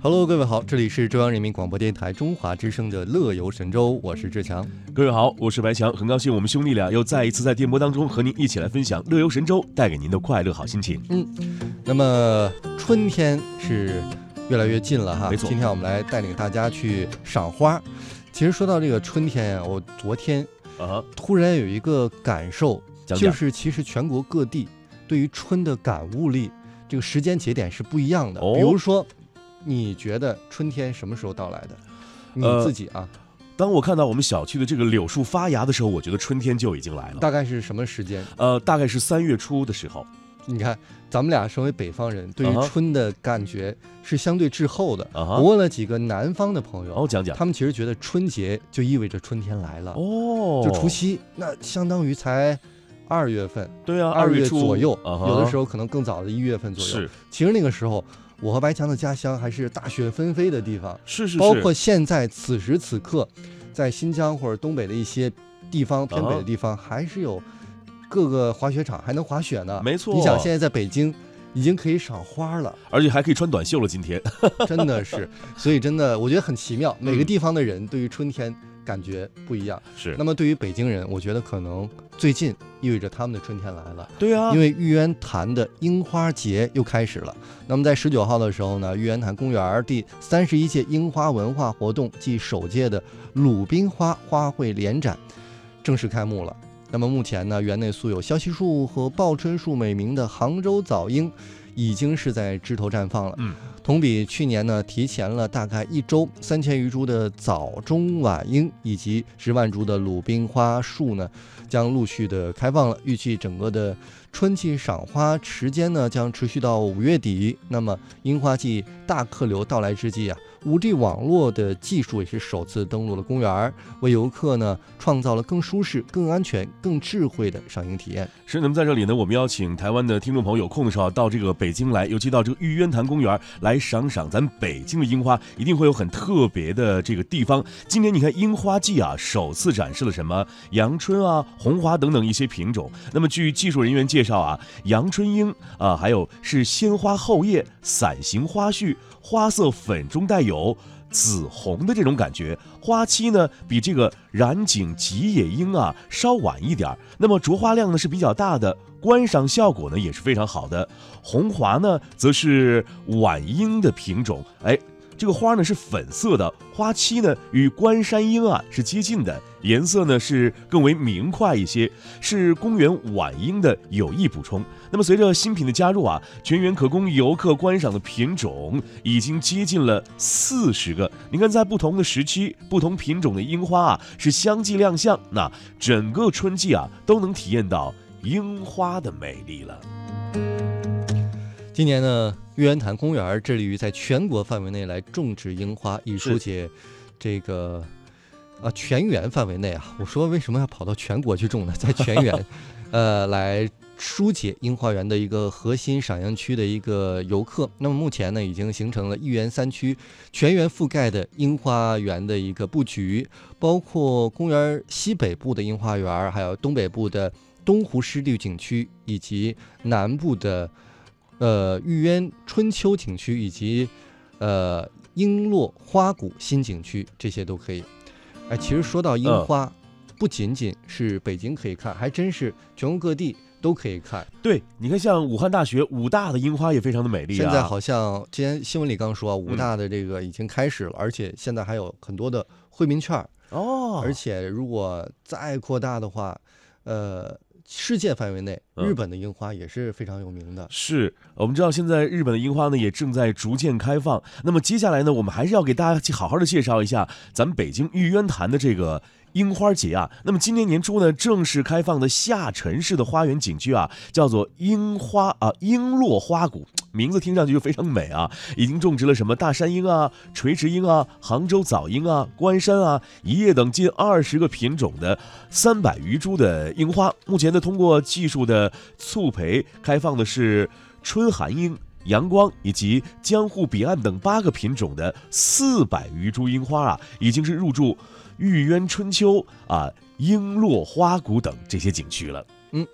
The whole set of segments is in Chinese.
Hello，各位好，这里是中央人民广播电台中华之声的《乐游神州》，我是志强。各位好，我是白强，很高兴我们兄弟俩又再一次在电波当中和您一起来分享《乐游神州》带给您的快乐好心情。嗯，那么春天是越来越近了哈，没错今天我们来带领大家去赏花。其实说到这个春天呀，我昨天啊，突然有一个感受，讲讲就是其实全国各地对于春的感悟力，这个时间节点是不一样的。哦比如说，你觉得春天什么时候到来的？你呃自己啊，当我看到我们小区的这个柳树发芽的时候，我觉得春天就已经来了。大概是什么时间？呃，大概是三月初的时候。你看，咱们俩身为北方人，对于春的感觉是相对滞后的。我问了几个南方的朋友，哦，讲讲。他们其实觉得春节就意味着春天来了，哦，就除夕，那相当于才二月份，对啊，二月初左右，有的时候可能更早的一月份左右。是其实那个时候，我和白强的家乡还是大雪纷飞的地方，是是是，包括现在此时此刻，在新疆或者东北的一些地方偏北的地方，还是有各个滑雪场还能滑雪呢。没错。你想现在在北京。已经可以赏花了，而且还可以穿短袖了。今天 真的是，所以真的我觉得很奇妙。每个嗯地方的人对于春天感觉不一样。是那么对于北京人，我觉得可能最近意味着他们的春天来了，对啊，因为玉渊潭的樱花节又开始了。那么在十九号的时候呢，玉渊潭公园第三十一届樱花文化活动暨首届的鲁冰花花卉联展正式开幕了。那么目前呢，园内素有消息树和报春树美名的杭州早樱，已经是在枝头绽放了。嗯，同比去年呢，提前了大概一周，三千余株的早中晚樱以及十万株的鲁冰花树呢，将陆续的开放了。预计整个的春季赏花时间呢，将持续到五月底。那么樱花季大客流到来之际啊，五 G 网络的技术也是首次登陆了公园，为游客呢创造了更舒适、更安全、更智慧的赏樱体验。是，那么在这里呢，我们邀请台湾的听众朋友有空的时候到这个北京来，尤其到这个玉渊潭公园来赏赏咱北京的樱花，一定会有很特别的这个地方。今年你看樱花季啊，首次展示了什么阳春啊、红花等等一些品种。那么据技术人员介介绍啊，阳春樱啊，还有是鲜花后叶、伞形花序，花色粉中带有。紫红的这种感觉，花期呢比这个染井吉野樱啊稍晚一点儿，那么着花量呢是比较大的，观赏效果呢也是非常好的。红华呢则是晚樱的品种，哎，这个花呢是粉色的，花期呢与关山樱啊是接近的，颜色呢是更为明快一些，是公园晚樱的有益补充。那么随着新品的加入啊，全园可供游客观赏的品种已经接近了四十个。你看，在不同的时期、不同品种的樱花啊是相继亮相，那整个春季啊都能体验到樱花的美丽了。今年呢，玉渊潭公园致力于在全国范围内来种植樱花，以疏解这个啊全园范围内啊。我说为什么要跑到全国去种呢？在全园，呃，来疏解樱花园的一个核心赏樱区的一个游客。那么目前呢，已经形成了一园三区全园覆盖的樱花园的一个布局，包括公园西北部的樱花园，还有东北部的东湖湿地景区，以及南部的。呃，玉渊春秋景区以及呃璎珞花谷新景区，这些都可以。哎，其实说到樱嗯花，不仅仅是北京可以看，还真是全国各地都可以看。对，你看像武汉大学武大的樱花也非常的美丽啊。现在好像今天新闻里刚说啊，武嗯大的这个已经开始了，而且现在还有很多的惠民券儿，哦，而且如果再扩大的话，呃。世界范围内，嗯日本的樱花也是非常有名的。是我们知道，现在日本的樱花呢也正在逐渐开放。那么接下来呢，我们还是要给大家去好好的介绍一下咱们北京玉渊潭的这个樱花节啊。那么今年年初呢，正式开放的下沉式的花园景区啊，叫做樱花啊璎珞花谷，名字听上去就非常美啊。已经种植了什么大山樱啊、垂直樱啊、杭州早樱啊、关山啊、一叶等近二十个品种的三百余株的樱花。目前呢，通过技术的促培，开放的是春寒樱。阳光以及江户彼岸等八个品种的四百余株樱花啊，已经是入驻玉渊春秋啊、璎珞花谷等这些景区了。嗯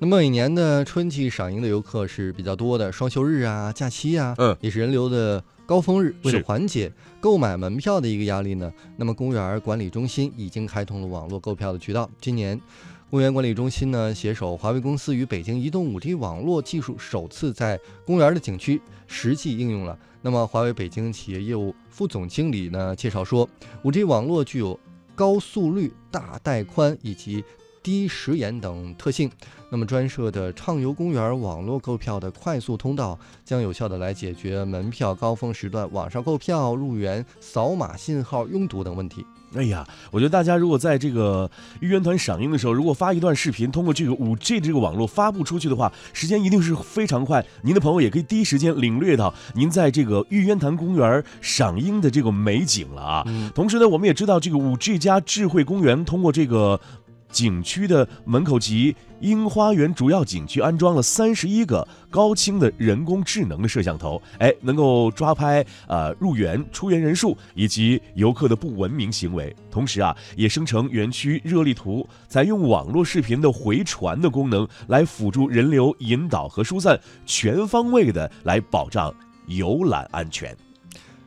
那么每年的春季赏樱的游客是比较多的，双休日啊、假期啊，嗯也是人流的高峰日，为了缓解购买门票的一个压力呢，那么公园管理中心已经开通了网络购票的渠道。今年，公园管理中心呢携手华为公司与北京移动 5G 网络技术，首次在公园的景区实际应用了。那么，华为北京企业业务副总经理呢介绍说，5G 网络具有高速率、大带宽以及低时延等特性。那么专设的畅游公园网络购票的快速通道，将有效的来解决门票高峰时段网上购票、入园扫码信号拥堵等问题。哎呀，我觉得大家如果在这个玉渊团赏樱的时候，如果发一段视频，通过这个五 G 的这个网络发布出去的话，时间一定是非常快。您的朋友也可以第一时间领略到您在这个玉渊潭公园赏樱的这个美景了啊。同时呢，我们也知道这个五 G 加智慧公园通过这个景区的门口及樱花园主要景区安装了三十一个高清的人工智能的摄像头，哎，能够抓拍呃入园、出园人数以及游客的不文明行为。同时啊，也生成园区热力图，采用网络视频的回传的功能来辅助人流引导和疏散，全方位的来保障游览安全。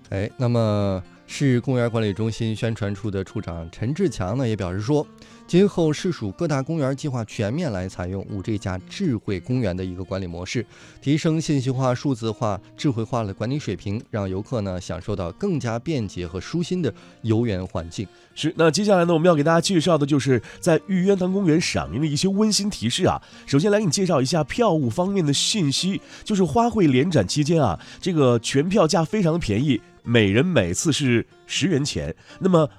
哎，那么市公园管理中心宣传处的处长陈志强呢也表示说，今后市属各大公园计划全面来采用 5G 加智慧公园的一个管理模式，提升信息化、数字化、智慧化的管理水平，让游客呢享受到更加便捷和舒心的游园环境。是，那接下来呢，我们要给大家介绍的就是在玉渊潭公园赏樱的一些温馨提示啊。首先来给你介绍一下票务方面的信息，就是花卉联展期间啊，这个全票价非常的便宜，每人每次是十元钱。那么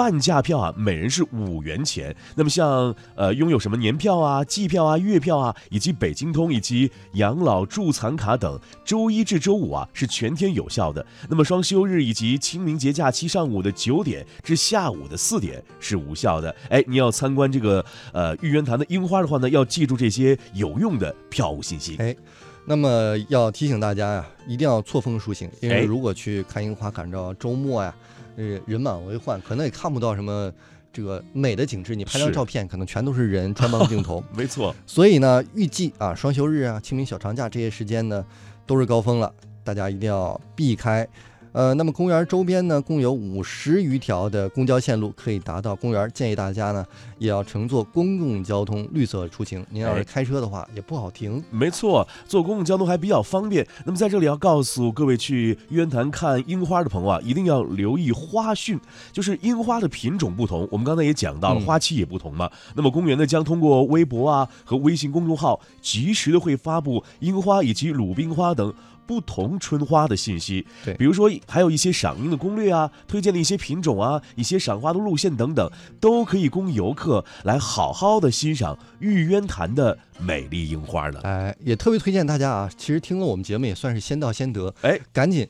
半价票啊，每人是五元钱。那么像呃拥有什么年票啊、季票啊、月票啊，以及北京通以及养老助残卡等，周一至周五啊是全天有效的。那么双休日以及清明节假期上午的九点至下午的四点是无效的。哎，你要参观这个呃玉渊潭的樱花的话呢，要记住这些有用的票务信息。哎，那么要提醒大家呀，一定要错峰出行，因哎为如果去看樱花，赶着周末呀，呃，人满为患，可能也看不到什么这个美的景致。你拍张照片，可能全都是人穿帮镜头。没错，所以呢，预计啊，双休日啊、清明小长假这些时间呢，都是高峰了，大家一定要避开。呃，那么公园周边呢，共有五十余条的公交线路可以达到公园，建议大家呢也要乘坐公共交通绿色出行。您要是哎开车的话，也不好停。没错，坐公共交通还比较方便。那么在这里要告诉各位去玉渊潭看樱花的朋友啊，一定要留意花讯，就是樱花的品种不同。我们刚才也讲到了，嗯花期也不同嘛。那么公园呢将通过微博啊和微信公众号，及时的会发布樱花以及鲁冰花等。不同春花的信息，对比如说还有一些赏樱的攻略啊，推荐的一些品种啊，一些赏花的路线等等，都可以供游客来好好的欣赏玉渊潭的美丽樱花的。哎，也特别推荐大家啊，其实听了我们节目也算是先到先得，哎，赶紧。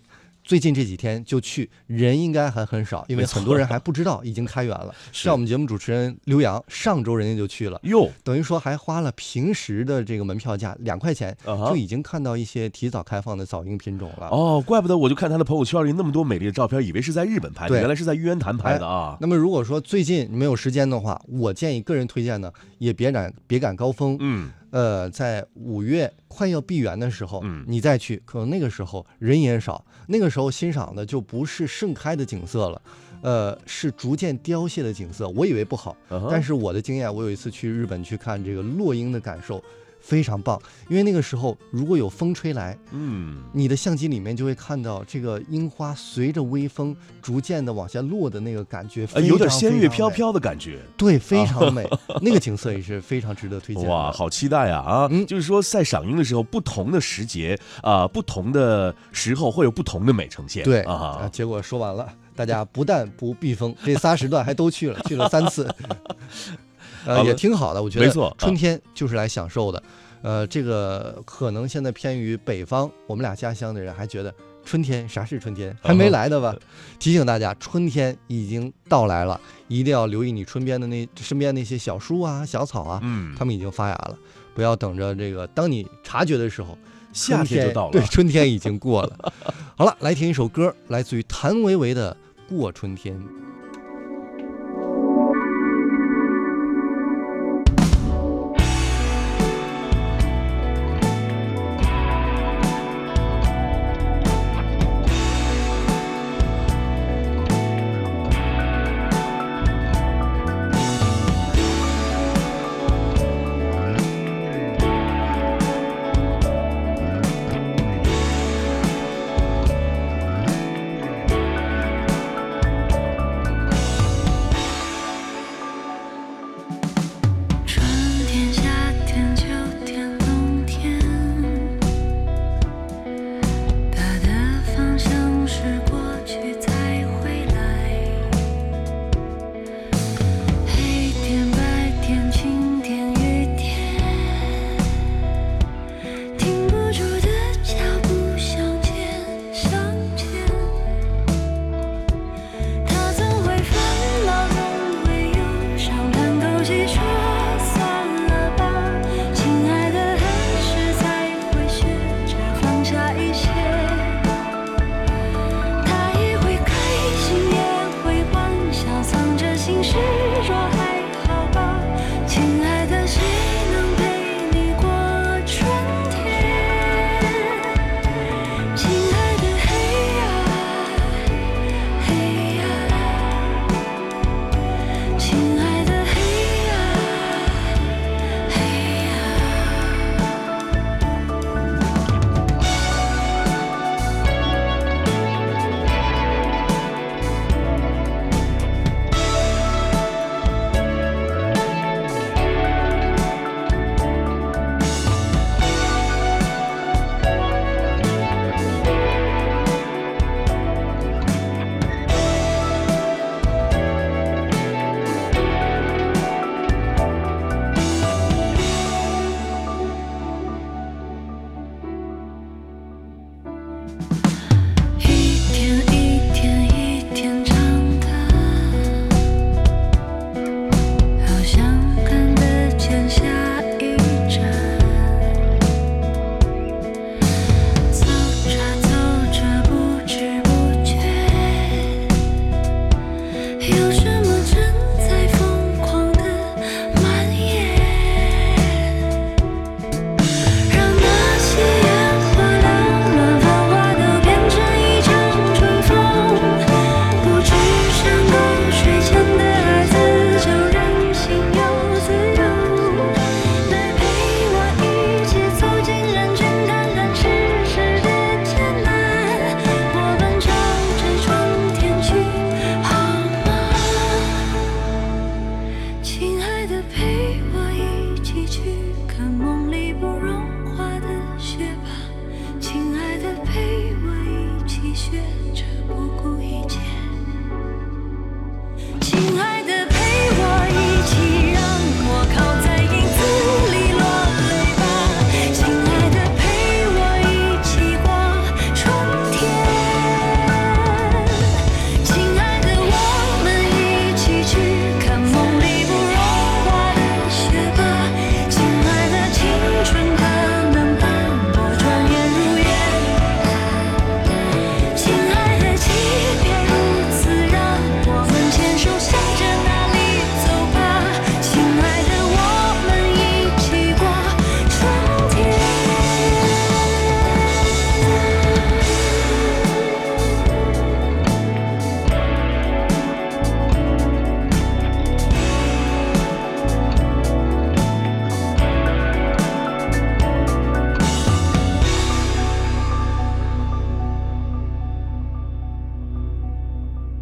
最近这几天就去，人应该还很少，因为很多人还不知道已经开园了。像我们节目主持人刘洋，上周人家就去了，哟，等于说还花了平时的这个门票价两块钱，就已经看到一些提早开放的早樱品种了。哦，怪不得我就看他的朋友圈里那么多美丽的照片，以为是在日本拍的，原来是在玉渊潭拍的啊。那么如果说最近没有时间的话，我建议个人推荐呢，也别赶别赶高峰，嗯，呃，在五月快要闭园的时候，嗯你再去，可能那个时候人也少，那个时候欣赏的就不是盛开的景色了，呃，是逐渐凋谢的景色。我以为不好，但是我的经验，我有一次去日本去看这个落樱的感受非常棒，因为那个时候如果有风吹来，嗯，你的相机里面就会看到这个樱花随着微风逐渐的往下落的那个感觉，呃，有点仙乐飘飘的感觉。对，非常美，那个景色也是非常值得推荐。哇，好期待啊啊！嗯就是说，在赏樱的时候，不同的时节啊、不同的时候会有不同的美呈现。对啊，结果说完了，大家不但不避风，这仨时段还都去了，去了三次，呃，也挺好的。我觉得没错啊春天就是来享受的。呃，这个可能现在偏于北方，我们俩家乡的人还觉得春天啥是春天，还没来的吧？提醒大家，春天已经到来了，一定要留意你春边的那身边那些小树啊、小草啊，嗯，它们已经发芽了，不要等着这个，当你察觉的时候。夏春天就到了对，春天已经过了。好了，来听一首歌，来自于谭维维的《过春天》。